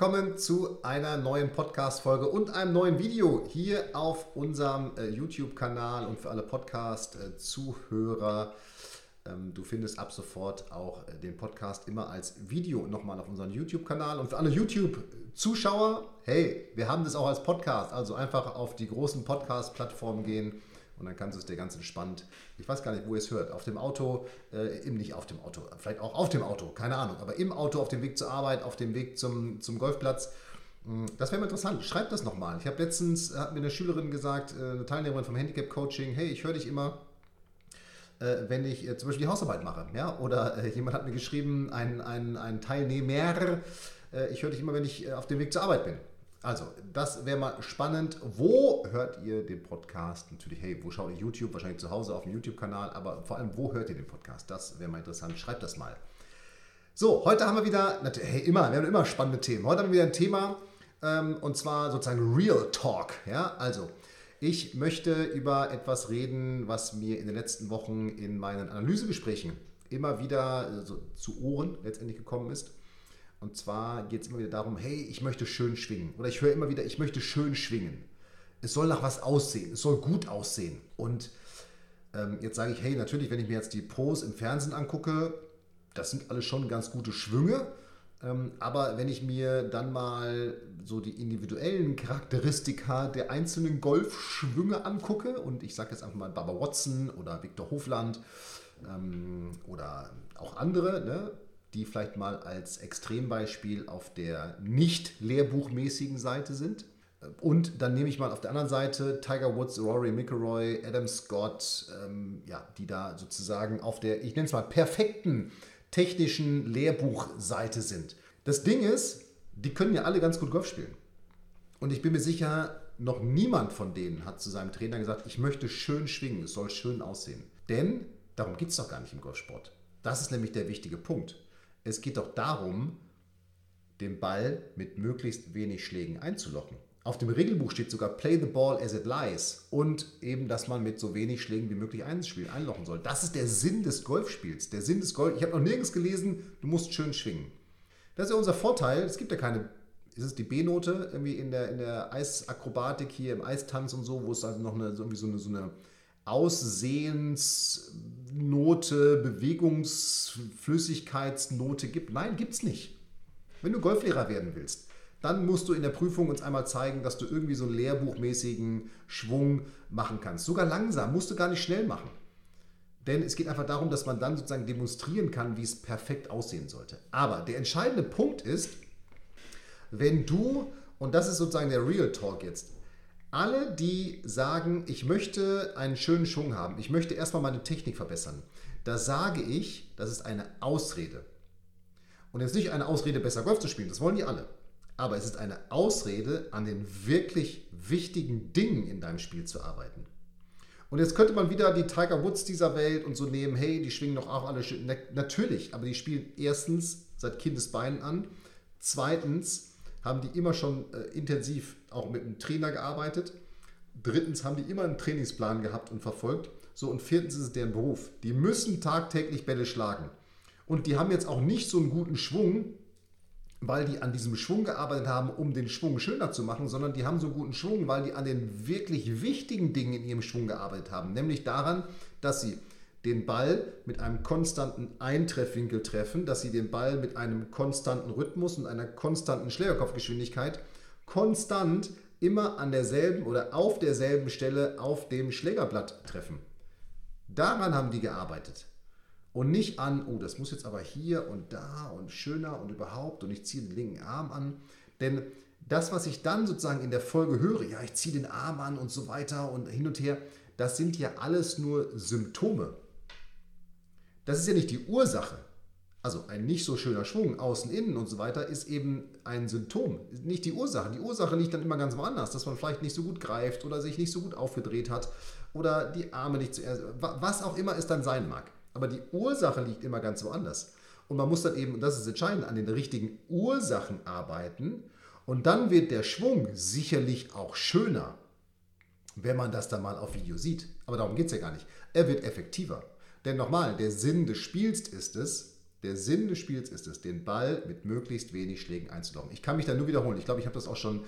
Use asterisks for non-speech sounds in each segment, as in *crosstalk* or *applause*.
Willkommen zu einer neuen Podcast-Folge und einem neuen Video hier auf unserem äh, YouTube-Kanal und für alle Podcast-Zuhörer. Ähm, du findest ab sofort auch äh, den Podcast immer als Video nochmal auf unserem YouTube-Kanal. Und für alle YouTube-Zuschauer, hey, wir haben das auch als Podcast. Also einfach auf die großen Podcast-Plattformen gehen und dann kannst du es dir ganz entspannt, ich weiß gar nicht, wo ihr es hört, auf dem Auto, äh, nicht auf dem Auto, vielleicht auch auf dem Auto, keine Ahnung, aber im Auto, auf dem Weg zur Arbeit, auf dem Weg zum, zum Golfplatz. Hm, das wäre interessant. Schreibt das nochmal. Ich habe letztens, hat mir eine Schülerin gesagt, äh, eine Teilnehmerin vom Handicap-Coaching, hey, ich höre dich immer, äh, wenn ich äh, zum Beispiel die Hausarbeit mache. Ja? Oder äh, jemand hat mir geschrieben, ein, ein, ein Teilnehmer, äh, ich höre dich immer, wenn ich auf dem Weg zur Arbeit bin. Also, das wäre mal spannend. Wo hört ihr den Podcast? Natürlich, hey, wo schaut ihr YouTube? Wahrscheinlich zu Hause auf dem YouTube-Kanal, aber vor allem, wo hört ihr den Podcast? Das wäre mal interessant. Schreibt das mal. So, heute haben wir wieder, hey, immer, wir haben immer spannende Themen. Heute haben wir wieder ein Thema ähm, und zwar sozusagen Real Talk. Ja, also, ich möchte über etwas reden, was mir in den letzten Wochen in meinen Analysegesprächen immer wieder also, zu Ohren letztendlich gekommen ist. Und zwar geht es immer wieder darum, hey, ich möchte schön schwingen. Oder ich höre immer wieder, ich möchte schön schwingen. Es soll nach was aussehen. Es soll gut aussehen. Und ähm, jetzt sage ich, hey, natürlich, wenn ich mir jetzt die Pros im Fernsehen angucke, das sind alles schon ganz gute Schwünge. Ähm, aber wenn ich mir dann mal so die individuellen Charakteristika der einzelnen Golfschwünge angucke, und ich sage jetzt einfach mal Baba Watson oder Viktor Hofland ähm, oder auch andere, ne, die vielleicht mal als Extrembeispiel auf der nicht lehrbuchmäßigen Seite sind. Und dann nehme ich mal auf der anderen Seite Tiger Woods, Rory McIlroy, Adam Scott, ähm, ja, die da sozusagen auf der, ich nenne es mal, perfekten technischen Lehrbuchseite sind. Das Ding ist, die können ja alle ganz gut Golf spielen. Und ich bin mir sicher, noch niemand von denen hat zu seinem Trainer gesagt, ich möchte schön schwingen, es soll schön aussehen. Denn darum geht es doch gar nicht im Golfsport. Das ist nämlich der wichtige Punkt. Es geht doch darum, den Ball mit möglichst wenig Schlägen einzulocken. Auf dem Regelbuch steht sogar Play the ball as it lies und eben, dass man mit so wenig Schlägen wie möglich einspielen, einlochen soll. Das ist der Sinn des Golfspiels. Der Sinn des Golf. Ich habe noch nirgends gelesen, du musst schön schwingen. Das ist ja unser Vorteil. Es gibt ja keine, ist es die B-Note irgendwie in der, in der Eisakrobatik hier im Eistanz und so, wo es also noch eine, irgendwie so eine, so eine Aussehensnote, Bewegungsflüssigkeitsnote gibt. Nein, gibt es nicht. Wenn du Golflehrer werden willst, dann musst du in der Prüfung uns einmal zeigen, dass du irgendwie so einen lehrbuchmäßigen Schwung machen kannst. Sogar langsam, musst du gar nicht schnell machen. Denn es geht einfach darum, dass man dann sozusagen demonstrieren kann, wie es perfekt aussehen sollte. Aber der entscheidende Punkt ist, wenn du, und das ist sozusagen der Real Talk jetzt, alle, die sagen, ich möchte einen schönen Schwung haben, ich möchte erstmal meine Technik verbessern, da sage ich, das ist eine Ausrede. Und jetzt nicht eine Ausrede, besser Golf zu spielen, das wollen die alle. Aber es ist eine Ausrede, an den wirklich wichtigen Dingen in deinem Spiel zu arbeiten. Und jetzt könnte man wieder die Tiger Woods dieser Welt und so nehmen, hey, die schwingen doch auch alle. Natürlich, aber die spielen erstens seit Kindesbeinen an. Zweitens haben die immer schon äh, intensiv auch mit einem Trainer gearbeitet. Drittens haben die immer einen Trainingsplan gehabt und verfolgt. So, und viertens ist es deren Beruf. Die müssen tagtäglich Bälle schlagen. Und die haben jetzt auch nicht so einen guten Schwung, weil die an diesem Schwung gearbeitet haben, um den Schwung schöner zu machen, sondern die haben so einen guten Schwung, weil die an den wirklich wichtigen Dingen in ihrem Schwung gearbeitet haben. Nämlich daran, dass sie den Ball mit einem konstanten Eintreffwinkel treffen, dass sie den Ball mit einem konstanten Rhythmus und einer konstanten Schlägerkopfgeschwindigkeit konstant immer an derselben oder auf derselben Stelle auf dem Schlägerblatt treffen. Daran haben die gearbeitet. Und nicht an, oh, das muss jetzt aber hier und da und schöner und überhaupt und ich ziehe den linken Arm an. Denn das, was ich dann sozusagen in der Folge höre, ja, ich ziehe den Arm an und so weiter und hin und her, das sind ja alles nur Symptome. Das ist ja nicht die Ursache. Also ein nicht so schöner Schwung, außen, innen und so weiter, ist eben ein Symptom, nicht die Ursache. Die Ursache liegt dann immer ganz woanders, dass man vielleicht nicht so gut greift oder sich nicht so gut aufgedreht hat oder die Arme nicht zuerst, was auch immer es dann sein mag. Aber die Ursache liegt immer ganz woanders. Und man muss dann eben, und das ist entscheidend, an den richtigen Ursachen arbeiten. Und dann wird der Schwung sicherlich auch schöner, wenn man das dann mal auf Video sieht. Aber darum geht es ja gar nicht. Er wird effektiver. Denn nochmal, der Sinn des Spiels ist es, der Sinn des Spiels ist es, den Ball mit möglichst wenig Schlägen einzuloggen. Ich kann mich da nur wiederholen. Ich glaube, ich habe das auch schon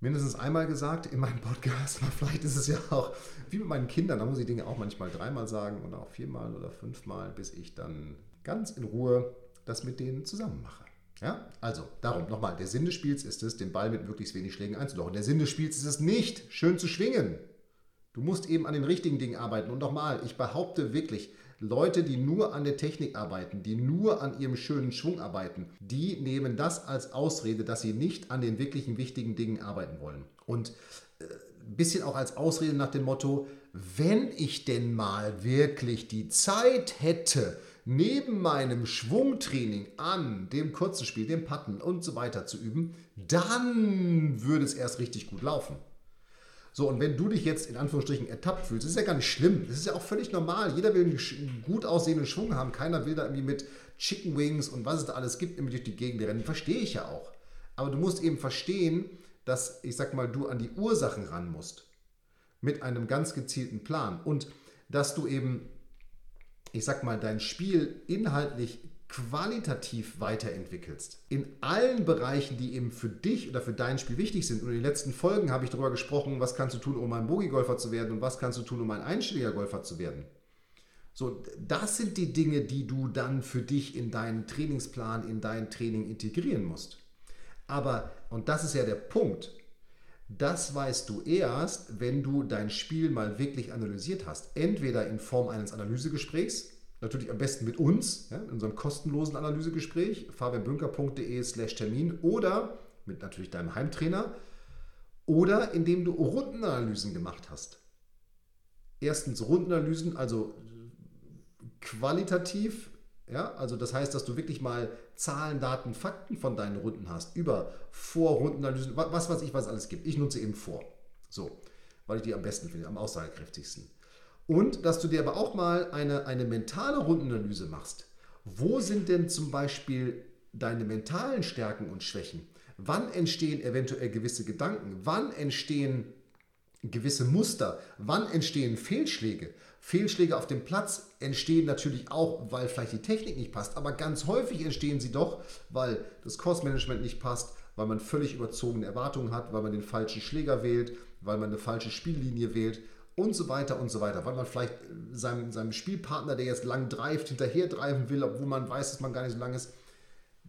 mindestens einmal gesagt in meinem Podcast. *laughs* Aber vielleicht ist es ja auch wie mit meinen Kindern. Da muss ich Dinge auch manchmal dreimal sagen oder auch viermal oder fünfmal, bis ich dann ganz in Ruhe das mit denen zusammen mache. Ja, also darum nochmal, der Sinn des Spiels ist es, den Ball mit möglichst wenig Schlägen einzulochen. Der Sinn des Spiels ist es nicht, schön zu schwingen. Du musst eben an den richtigen Dingen arbeiten. Und nochmal, ich behaupte wirklich, Leute, die nur an der Technik arbeiten, die nur an ihrem schönen Schwung arbeiten, die nehmen das als Ausrede, dass sie nicht an den wirklichen wichtigen Dingen arbeiten wollen. Und äh, ein bisschen auch als Ausrede nach dem Motto, wenn ich denn mal wirklich die Zeit hätte, neben meinem Schwungtraining an dem kurzen Spiel, dem Patten und so weiter zu üben, dann würde es erst richtig gut laufen. So, und wenn du dich jetzt in Anführungsstrichen ertappt fühlst, ist ja gar nicht schlimm. Das ist ja auch völlig normal. Jeder will einen gut aussehenden Schwung haben. Keiner will da irgendwie mit Chicken Wings und was es da alles gibt, irgendwie durch die Gegend rennen. Verstehe ich ja auch. Aber du musst eben verstehen, dass, ich sag mal, du an die Ursachen ran musst. Mit einem ganz gezielten Plan. Und dass du eben, ich sag mal, dein Spiel inhaltlich qualitativ weiterentwickelst. In allen Bereichen, die eben für dich oder für dein Spiel wichtig sind. Und in den letzten Folgen habe ich darüber gesprochen, was kannst du tun, um ein Bogi-Golfer zu werden und was kannst du tun, um ein einstelliger Golfer zu werden. So, das sind die Dinge, die du dann für dich in deinen Trainingsplan, in dein Training integrieren musst. Aber, und das ist ja der Punkt, das weißt du erst, wenn du dein Spiel mal wirklich analysiert hast. Entweder in Form eines Analysegesprächs, natürlich am besten mit uns, ja, in unserem kostenlosen Analysegespräch, fabianbünker.de slash Termin oder mit natürlich deinem Heimtrainer oder indem du Rundenanalysen gemacht hast. Erstens Rundenanalysen, also qualitativ, ja, also das heißt, dass du wirklich mal Zahlen, Daten, Fakten von deinen Runden hast, über Vorrundenanalysen, was weiß ich, was es alles gibt. Ich nutze eben vor. So, weil ich die am besten finde, am aussagekräftigsten. Und dass du dir aber auch mal eine, eine mentale Rundenanalyse machst. Wo sind denn zum Beispiel deine mentalen Stärken und Schwächen? Wann entstehen eventuell gewisse Gedanken? Wann entstehen gewisse Muster? Wann entstehen Fehlschläge? Fehlschläge auf dem Platz entstehen natürlich auch, weil vielleicht die Technik nicht passt, aber ganz häufig entstehen sie doch, weil das Kursmanagement nicht passt, weil man völlig überzogene Erwartungen hat, weil man den falschen Schläger wählt, weil man eine falsche Spiellinie wählt und so weiter und so weiter, weil man vielleicht seinem, seinem Spielpartner, der jetzt lang dreift, hinterher dreifen will, obwohl man weiß, dass man gar nicht so lang ist.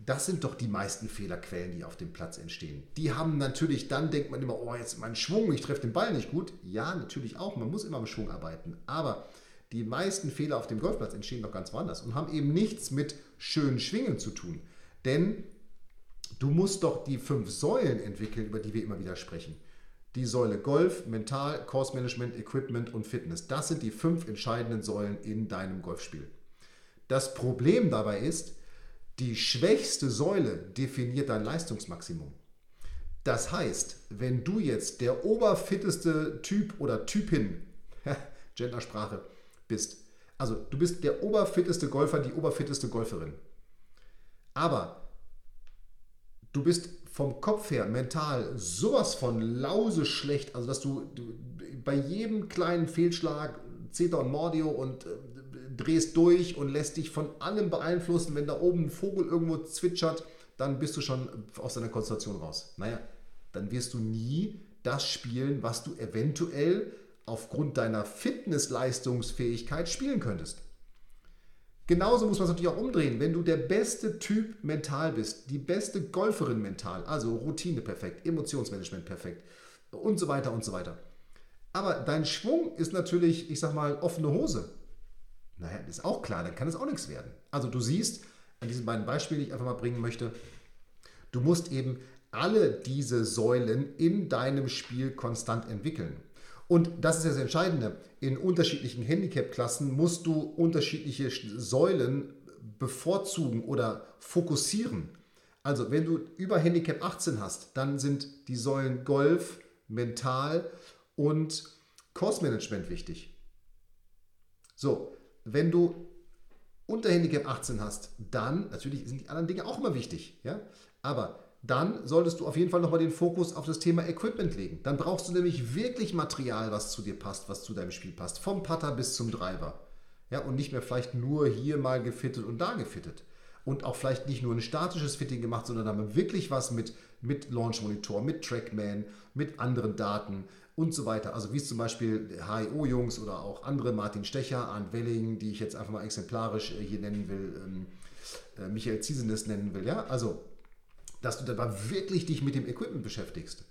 Das sind doch die meisten Fehlerquellen, die auf dem Platz entstehen. Die haben natürlich, dann denkt man immer, oh, jetzt mein Schwung, ich treffe den Ball nicht gut. Ja, natürlich auch, man muss immer im Schwung arbeiten. Aber die meisten Fehler auf dem Golfplatz entstehen doch ganz woanders und haben eben nichts mit schönen Schwingen zu tun. Denn du musst doch die fünf Säulen entwickeln, über die wir immer wieder sprechen die Säule Golf, Mental, Course Management, Equipment und Fitness. Das sind die fünf entscheidenden Säulen in deinem Golfspiel. Das Problem dabei ist, die schwächste Säule definiert dein Leistungsmaximum. Das heißt, wenn du jetzt der oberfitteste Typ oder Typin, *laughs* Gendersprache, bist, also du bist der oberfitteste Golfer, die oberfitteste Golferin, aber du bist vom Kopf her mental sowas von lause schlecht, also dass du, bei jedem kleinen Fehlschlag Zeta und Mordio und äh, drehst durch und lässt dich von allem beeinflussen. Wenn da oben ein Vogel irgendwo zwitschert, dann bist du schon aus deiner Konzentration raus. Naja, dann wirst du nie das spielen, was du eventuell aufgrund deiner Fitnessleistungsfähigkeit spielen könntest. Genauso muss man es natürlich auch umdrehen. Wenn du der beste Typ mental bist, die beste Golferin mental, also Routine perfekt, Emotionsmanagement perfekt und so weiter und so weiter. Aber dein Schwung ist natürlich, ich sag mal, offene Hose. Naja, ist auch klar, dann kann es auch nichts werden. Also du siehst, an diesen beiden Beispielen, die ich einfach mal bringen möchte, du musst eben alle diese Säulen in deinem Spiel konstant entwickeln. Und das ist das Entscheidende. In unterschiedlichen Handicap-Klassen musst du unterschiedliche Säulen bevorzugen oder fokussieren. Also, wenn du über Handicap 18 hast, dann sind die Säulen Golf, Mental und Kursmanagement wichtig. So, wenn du unter Handicap 18 hast, dann, natürlich sind die anderen Dinge auch immer wichtig, ja, aber dann solltest du auf jeden Fall nochmal den Fokus auf das Thema Equipment legen. Dann brauchst du nämlich wirklich Material, was zu dir passt, was zu deinem Spiel passt. Vom Putter bis zum Driver. Ja, und nicht mehr vielleicht nur hier mal gefittet und da gefittet. Und auch vielleicht nicht nur ein statisches Fitting gemacht, sondern dann wirklich was mit, mit Launch Monitor, mit Trackman, mit anderen Daten und so weiter. Also wie es zum Beispiel HIO-Jungs oder auch andere, Martin Stecher, Arndt Welling, die ich jetzt einfach mal exemplarisch äh, hier nennen will, ähm, äh, Michael Ziesenes nennen will. Ja, also dass du dabei wirklich dich mit dem Equipment beschäftigst.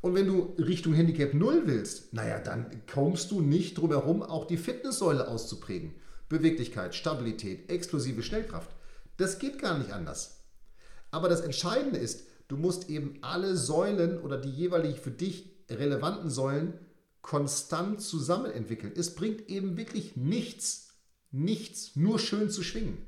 Und wenn du Richtung Handicap 0 willst, naja, dann kommst du nicht drum herum, auch die Fitnesssäule auszuprägen. Beweglichkeit, Stabilität, explosive Schnellkraft. Das geht gar nicht anders. Aber das Entscheidende ist, du musst eben alle Säulen oder die jeweilig für dich relevanten Säulen konstant zusammen entwickeln. Es bringt eben wirklich nichts, nichts, nur schön zu schwingen.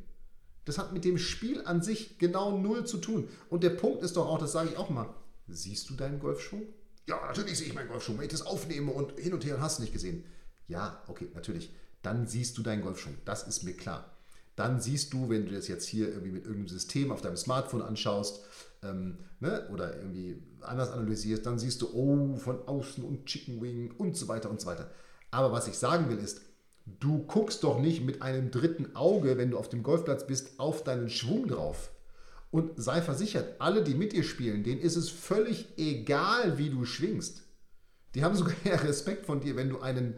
Das hat mit dem Spiel an sich genau null zu tun. Und der Punkt ist doch auch, das sage ich auch mal, siehst du deinen Golfschwung? Ja, natürlich sehe ich meinen Golfschwung. Wenn ich das aufnehme und hin und her hast du nicht gesehen. Ja, okay, natürlich. Dann siehst du deinen Golfschwung. Das ist mir klar. Dann siehst du, wenn du das jetzt hier irgendwie mit irgendeinem System auf deinem Smartphone anschaust ähm, ne, oder irgendwie anders analysierst, dann siehst du, oh, von außen und Chicken Wing und so weiter und so weiter. Aber was ich sagen will ist, Du guckst doch nicht mit einem dritten Auge, wenn du auf dem Golfplatz bist, auf deinen Schwung drauf. Und sei versichert, alle, die mit dir spielen, denen ist es völlig egal, wie du schwingst. Die haben sogar *laughs* Respekt von dir, wenn du einen,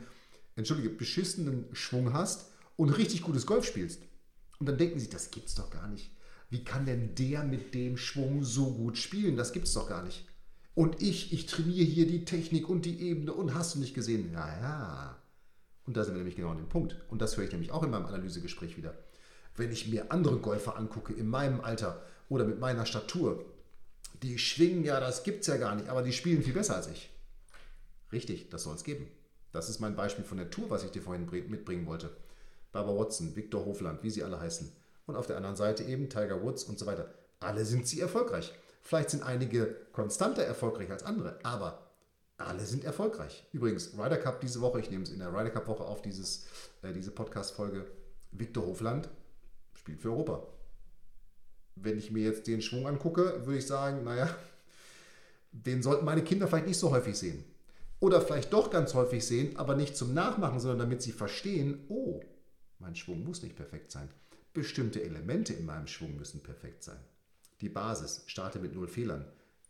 entschuldige, beschissenen Schwung hast und richtig gutes Golf spielst. Und dann denken sie, das gibt's doch gar nicht. Wie kann denn der mit dem Schwung so gut spielen? Das gibt's doch gar nicht. Und ich, ich trainiere hier die Technik und die Ebene und hast du nicht gesehen? Ja, ja. Und da sind wir nämlich genau an dem Punkt. Und das höre ich nämlich auch in meinem Analysegespräch wieder. Wenn ich mir andere Golfer angucke, in meinem Alter oder mit meiner Statur, die schwingen ja, das gibt es ja gar nicht, aber die spielen viel besser als ich. Richtig, das soll es geben. Das ist mein Beispiel von der Tour, was ich dir vorhin mitbringen wollte. Barbara Watson, Victor Hofland, wie sie alle heißen. Und auf der anderen Seite eben Tiger Woods und so weiter. Alle sind sie erfolgreich. Vielleicht sind einige konstanter erfolgreich als andere, aber alle sind erfolgreich. Übrigens, Ryder Cup diese Woche, ich nehme es in der Ryder Cup Woche auf, dieses, äh, diese Podcast-Folge. Viktor Hofland spielt für Europa. Wenn ich mir jetzt den Schwung angucke, würde ich sagen, naja, den sollten meine Kinder vielleicht nicht so häufig sehen. Oder vielleicht doch ganz häufig sehen, aber nicht zum Nachmachen, sondern damit sie verstehen, oh, mein Schwung muss nicht perfekt sein. Bestimmte Elemente in meinem Schwung müssen perfekt sein. Die Basis, starte mit null Fehlern.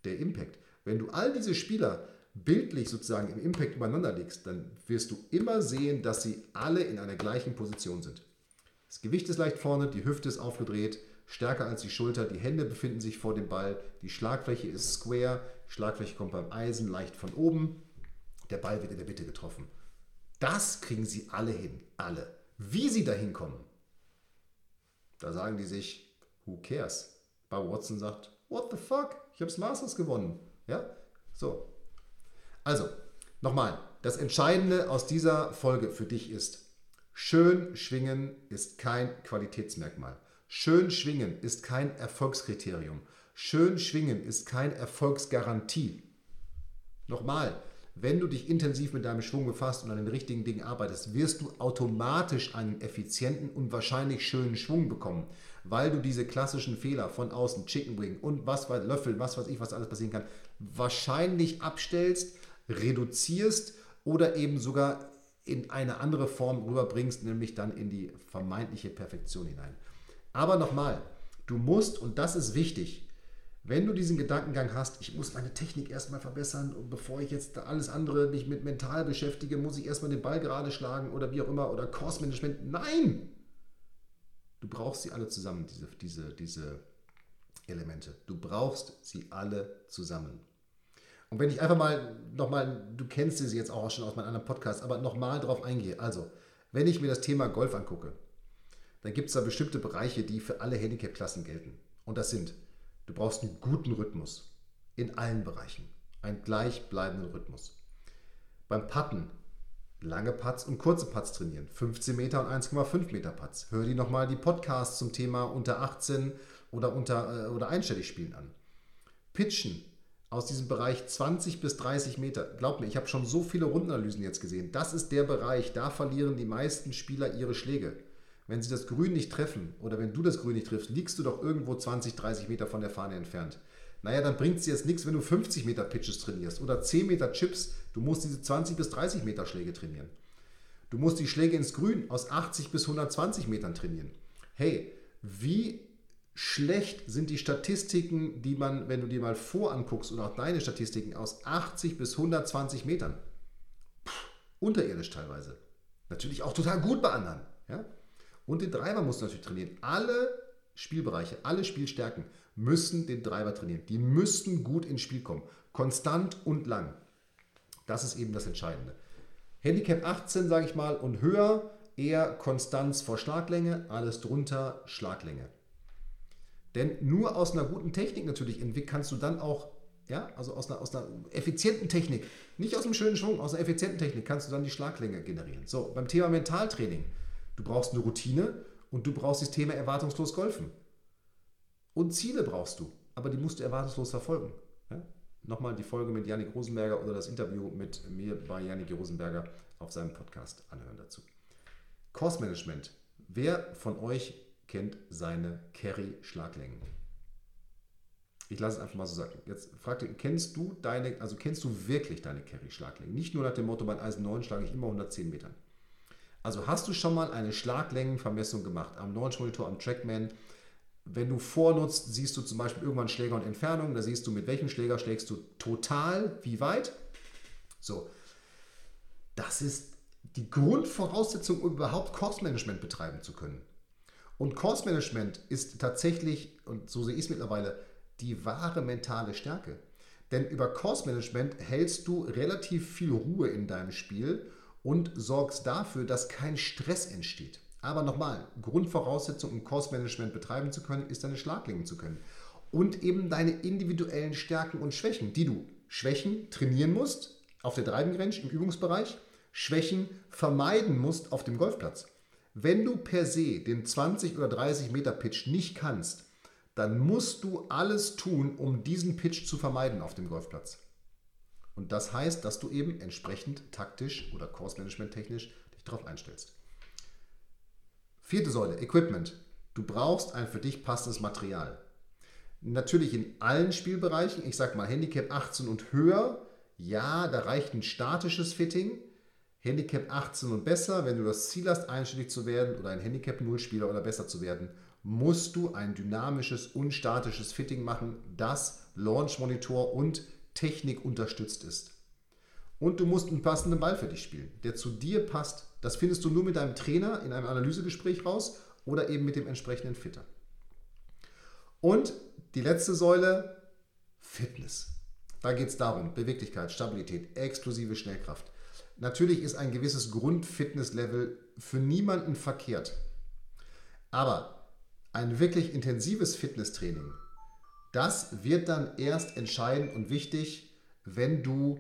Der Impact. Wenn du all diese Spieler bildlich sozusagen im Impact übereinander legst, dann wirst du immer sehen, dass sie alle in einer gleichen Position sind. Das Gewicht ist leicht vorne, die Hüfte ist aufgedreht, stärker als die Schulter, die Hände befinden sich vor dem Ball, die Schlagfläche ist square, Schlagfläche kommt beim Eisen leicht von oben, der Ball wird in der Mitte getroffen. Das kriegen sie alle hin, alle. Wie sie dahin kommen, da sagen die sich, who cares? Bob Watson sagt, what the fuck? Ich habe das Masters gewonnen. Ja? So, also, nochmal, das Entscheidende aus dieser Folge für dich ist, schön schwingen ist kein Qualitätsmerkmal. Schön schwingen ist kein Erfolgskriterium. Schön schwingen ist keine Erfolgsgarantie. Nochmal, wenn du dich intensiv mit deinem Schwung befasst und an den richtigen Dingen arbeitest, wirst du automatisch einen effizienten und wahrscheinlich schönen Schwung bekommen, weil du diese klassischen Fehler von außen, Chicken Wing und was Löffel, was weiß ich, was alles passieren kann, wahrscheinlich abstellst reduzierst oder eben sogar in eine andere Form rüberbringst, nämlich dann in die vermeintliche Perfektion hinein. Aber nochmal, du musst, und das ist wichtig, wenn du diesen Gedankengang hast, ich muss meine Technik erstmal verbessern und bevor ich jetzt alles andere mich mit mental beschäftige, muss ich erstmal den Ball gerade schlagen oder wie auch immer oder Course Management. Nein! Du brauchst sie alle zusammen, diese, diese, diese Elemente. Du brauchst sie alle zusammen. Und wenn ich einfach mal nochmal, du kennst sie jetzt auch schon aus meinem anderen Podcast, aber nochmal drauf eingehe. Also, wenn ich mir das Thema Golf angucke, dann gibt es da bestimmte Bereiche, die für alle Handicap-Klassen gelten. Und das sind, du brauchst einen guten Rhythmus in allen Bereichen, einen gleichbleibenden Rhythmus. Beim Putten lange Putts und kurze Putts trainieren. 15 Meter und 1,5 Meter Putts. Hör dir nochmal die Podcasts zum Thema unter 18 oder, unter, äh, oder einstellig spielen an. Pitchen aus diesem Bereich 20 bis 30 Meter. Glaub mir, ich habe schon so viele Rundenanalysen jetzt gesehen. Das ist der Bereich, da verlieren die meisten Spieler ihre Schläge. Wenn sie das Grün nicht treffen oder wenn du das Grün nicht triffst, liegst du doch irgendwo 20, 30 Meter von der Fahne entfernt. Naja, dann bringt es dir jetzt nichts, wenn du 50 Meter Pitches trainierst oder 10 Meter Chips. Du musst diese 20 bis 30 Meter Schläge trainieren. Du musst die Schläge ins Grün aus 80 bis 120 Metern trainieren. Hey, wie schlecht sind die Statistiken, die man, wenn du dir mal voranguckst und auch deine Statistiken aus 80 bis 120 Metern. Puh, unterirdisch teilweise. Natürlich auch total gut bei anderen. Ja? Und den Driver musst du natürlich trainieren. Alle Spielbereiche, alle Spielstärken müssen den Driver trainieren. Die müssten gut ins Spiel kommen. Konstant und lang. Das ist eben das Entscheidende. Handicap 18, sage ich mal, und höher eher Konstanz vor Schlaglänge, alles drunter Schlaglänge. Denn nur aus einer guten Technik natürlich kannst du dann auch, ja, also aus einer, aus einer effizienten Technik, nicht aus einem schönen Schwung, aus einer effizienten Technik kannst du dann die Schlaglänge generieren. So, beim Thema Mentaltraining, du brauchst eine Routine und du brauchst das Thema erwartungslos golfen. Und Ziele brauchst du, aber die musst du erwartungslos verfolgen. Ja? Nochmal die Folge mit Janik Rosenberger oder das Interview mit mir bei Janik Rosenberger auf seinem Podcast anhören dazu. Kursmanagement. Wer von euch kennt seine Carry-Schlaglängen? Ich lasse es einfach mal so sagen. Jetzt fragt kennst du deine, also kennst du wirklich deine Carry-Schlaglängen? Nicht nur nach dem Motto, beim Eisen 9 schlage ich immer 110 Metern. Also hast du schon mal eine Schlaglängenvermessung gemacht am Launch Monitor, am Trackman? Wenn du vornutzt, siehst du zum Beispiel irgendwann Schläger und Entfernung. Da siehst du, mit welchem Schläger schlägst du total, wie weit. So, das ist die Grundvoraussetzung, um überhaupt Kursmanagement betreiben zu können. Und Kursmanagement ist tatsächlich, und so sehe ich es mittlerweile, die wahre mentale Stärke. Denn über Kursmanagement hältst du relativ viel Ruhe in deinem Spiel und sorgst dafür, dass kein Stress entsteht. Aber nochmal, Grundvoraussetzung, um Kursmanagement betreiben zu können, ist deine Schlaglängen zu können. Und eben deine individuellen Stärken und Schwächen, die du Schwächen trainieren musst auf der Driving Range im Übungsbereich, Schwächen vermeiden musst auf dem Golfplatz. Wenn du per se den 20 oder 30 Meter Pitch nicht kannst, dann musst du alles tun, um diesen Pitch zu vermeiden auf dem Golfplatz. Und das heißt, dass du eben entsprechend taktisch oder Course Management technisch dich darauf einstellst. Vierte Säule, Equipment. Du brauchst ein für dich passendes Material. Natürlich in allen Spielbereichen, ich sage mal Handicap 18 und höher, ja, da reicht ein statisches Fitting. Handicap 18 und besser, wenn du das Ziel hast, einstellig zu werden oder ein Handicap 0 Spieler oder besser zu werden, musst du ein dynamisches, unstatisches Fitting machen, das Launch Monitor und Technik unterstützt ist. Und du musst einen passenden Ball für dich spielen, der zu dir passt. Das findest du nur mit deinem Trainer in einem Analysegespräch raus oder eben mit dem entsprechenden Fitter. Und die letzte Säule, Fitness. Da geht es darum, Beweglichkeit, Stabilität, exklusive Schnellkraft. Natürlich ist ein gewisses Grundfitnesslevel für niemanden verkehrt. Aber ein wirklich intensives Fitnesstraining das wird dann erst entscheidend und wichtig, wenn du,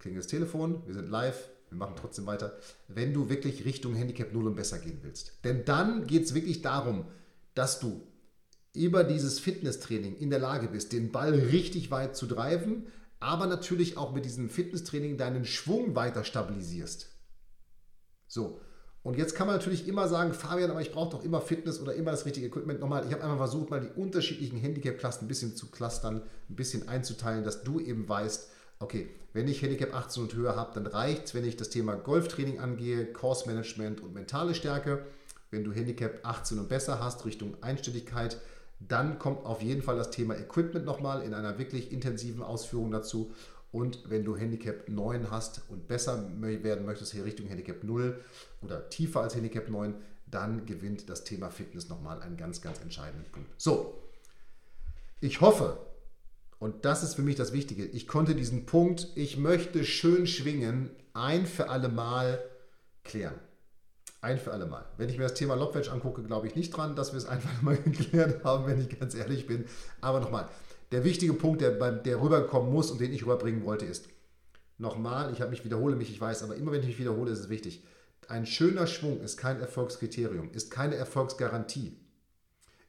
klingelt das Telefon, wir sind live, wir machen trotzdem weiter, wenn du wirklich Richtung Handicap 0 und besser gehen willst. Denn dann geht es wirklich darum, dass du über dieses Fitnesstraining in der Lage bist, den Ball richtig weit zu treiben, aber natürlich auch mit diesem Fitnesstraining deinen Schwung weiter stabilisierst. So, und jetzt kann man natürlich immer sagen, Fabian, aber ich brauche doch immer Fitness oder immer das richtige Equipment. Nochmal, ich habe einfach versucht, mal die unterschiedlichen Handicap-Klassen ein bisschen zu clustern, ein bisschen einzuteilen, dass du eben weißt, okay, wenn ich Handicap 18 und höher habe, dann reicht es, wenn ich das Thema Golftraining angehe, Course Management und mentale Stärke. Wenn du Handicap 18 und besser hast, Richtung Einstelligkeit, dann kommt auf jeden Fall das Thema Equipment nochmal in einer wirklich intensiven Ausführung dazu. Und wenn du Handicap 9 hast und besser werden möchtest, hier Richtung Handicap 0 oder tiefer als Handicap 9, dann gewinnt das Thema Fitness nochmal einen ganz, ganz entscheidenden Punkt. So, ich hoffe, und das ist für mich das Wichtige, ich konnte diesen Punkt, ich möchte schön schwingen, ein für alle Mal klären. Ein für alle Mal. Wenn ich mir das Thema Lobwedge angucke, glaube ich nicht dran, dass wir es einfach *laughs* mal geklärt haben, wenn ich ganz ehrlich bin. Aber nochmal, der wichtige Punkt, der, der rüberkommen muss und den ich rüberbringen wollte, ist, Nochmal, ich mich wiederhole mich, ich weiß, aber immer wenn ich mich wiederhole, ist es wichtig. Ein schöner Schwung ist kein Erfolgskriterium, ist keine Erfolgsgarantie,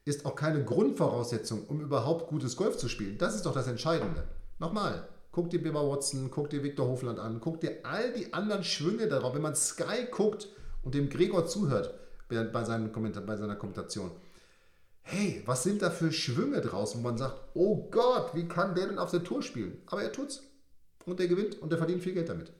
ist auch keine Grundvoraussetzung, um überhaupt gutes Golf zu spielen. Das ist doch das Entscheidende. Nochmal, guck dir Bimmer Watson, guck dir Victor Hofland an, guck dir all die anderen Schwünge darauf. Wenn man Sky guckt und dem Gregor zuhört bei, seinen bei seiner Kommentation, hey, was sind da für Schwünge draus, wo man sagt, oh Gott, wie kann der denn auf der Tour spielen? Aber er tut's. Und der gewinnt und der verdient viel Geld damit.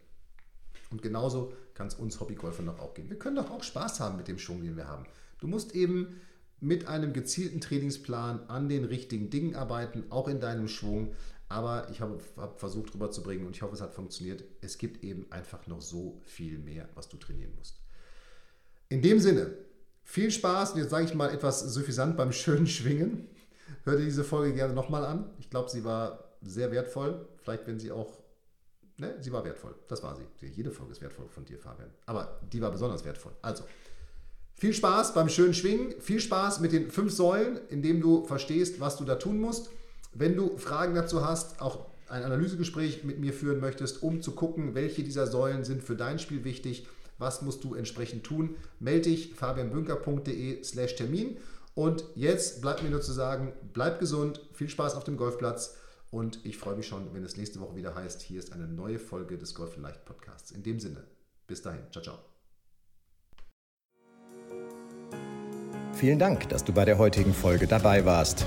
Und genauso kann es uns Hobbygolfern doch auch gehen. Wir können doch auch Spaß haben mit dem Schwung, den wir haben. Du musst eben mit einem gezielten Trainingsplan an den richtigen Dingen arbeiten, auch in deinem Schwung. Aber ich habe, habe versucht rüberzubringen und ich hoffe, es hat funktioniert. Es gibt eben einfach noch so viel mehr, was du trainieren musst. In dem Sinne, viel Spaß und jetzt sage ich mal etwas suffisant beim schönen Schwingen. Hör dir diese Folge gerne nochmal an. Ich glaube, sie war sehr wertvoll. Vielleicht, wenn sie auch Ne, sie war wertvoll. Das war sie. Jede Folge ist wertvoll von dir, Fabian. Aber die war besonders wertvoll. Also, viel Spaß beim schönen Schwingen. Viel Spaß mit den fünf Säulen, indem du verstehst, was du da tun musst. Wenn du Fragen dazu hast, auch ein Analysegespräch mit mir führen möchtest, um zu gucken, welche dieser Säulen sind für dein Spiel wichtig, was musst du entsprechend tun, melde dich fabianbünker.de slash Termin. Und jetzt bleibt mir nur zu sagen, bleib gesund, viel Spaß auf dem Golfplatz und ich freue mich schon, wenn es nächste Woche wieder heißt, hier ist eine neue Folge des Golf Leicht Podcasts. In dem Sinne, bis dahin. Ciao, ciao. Vielen Dank, dass du bei der heutigen Folge dabei warst.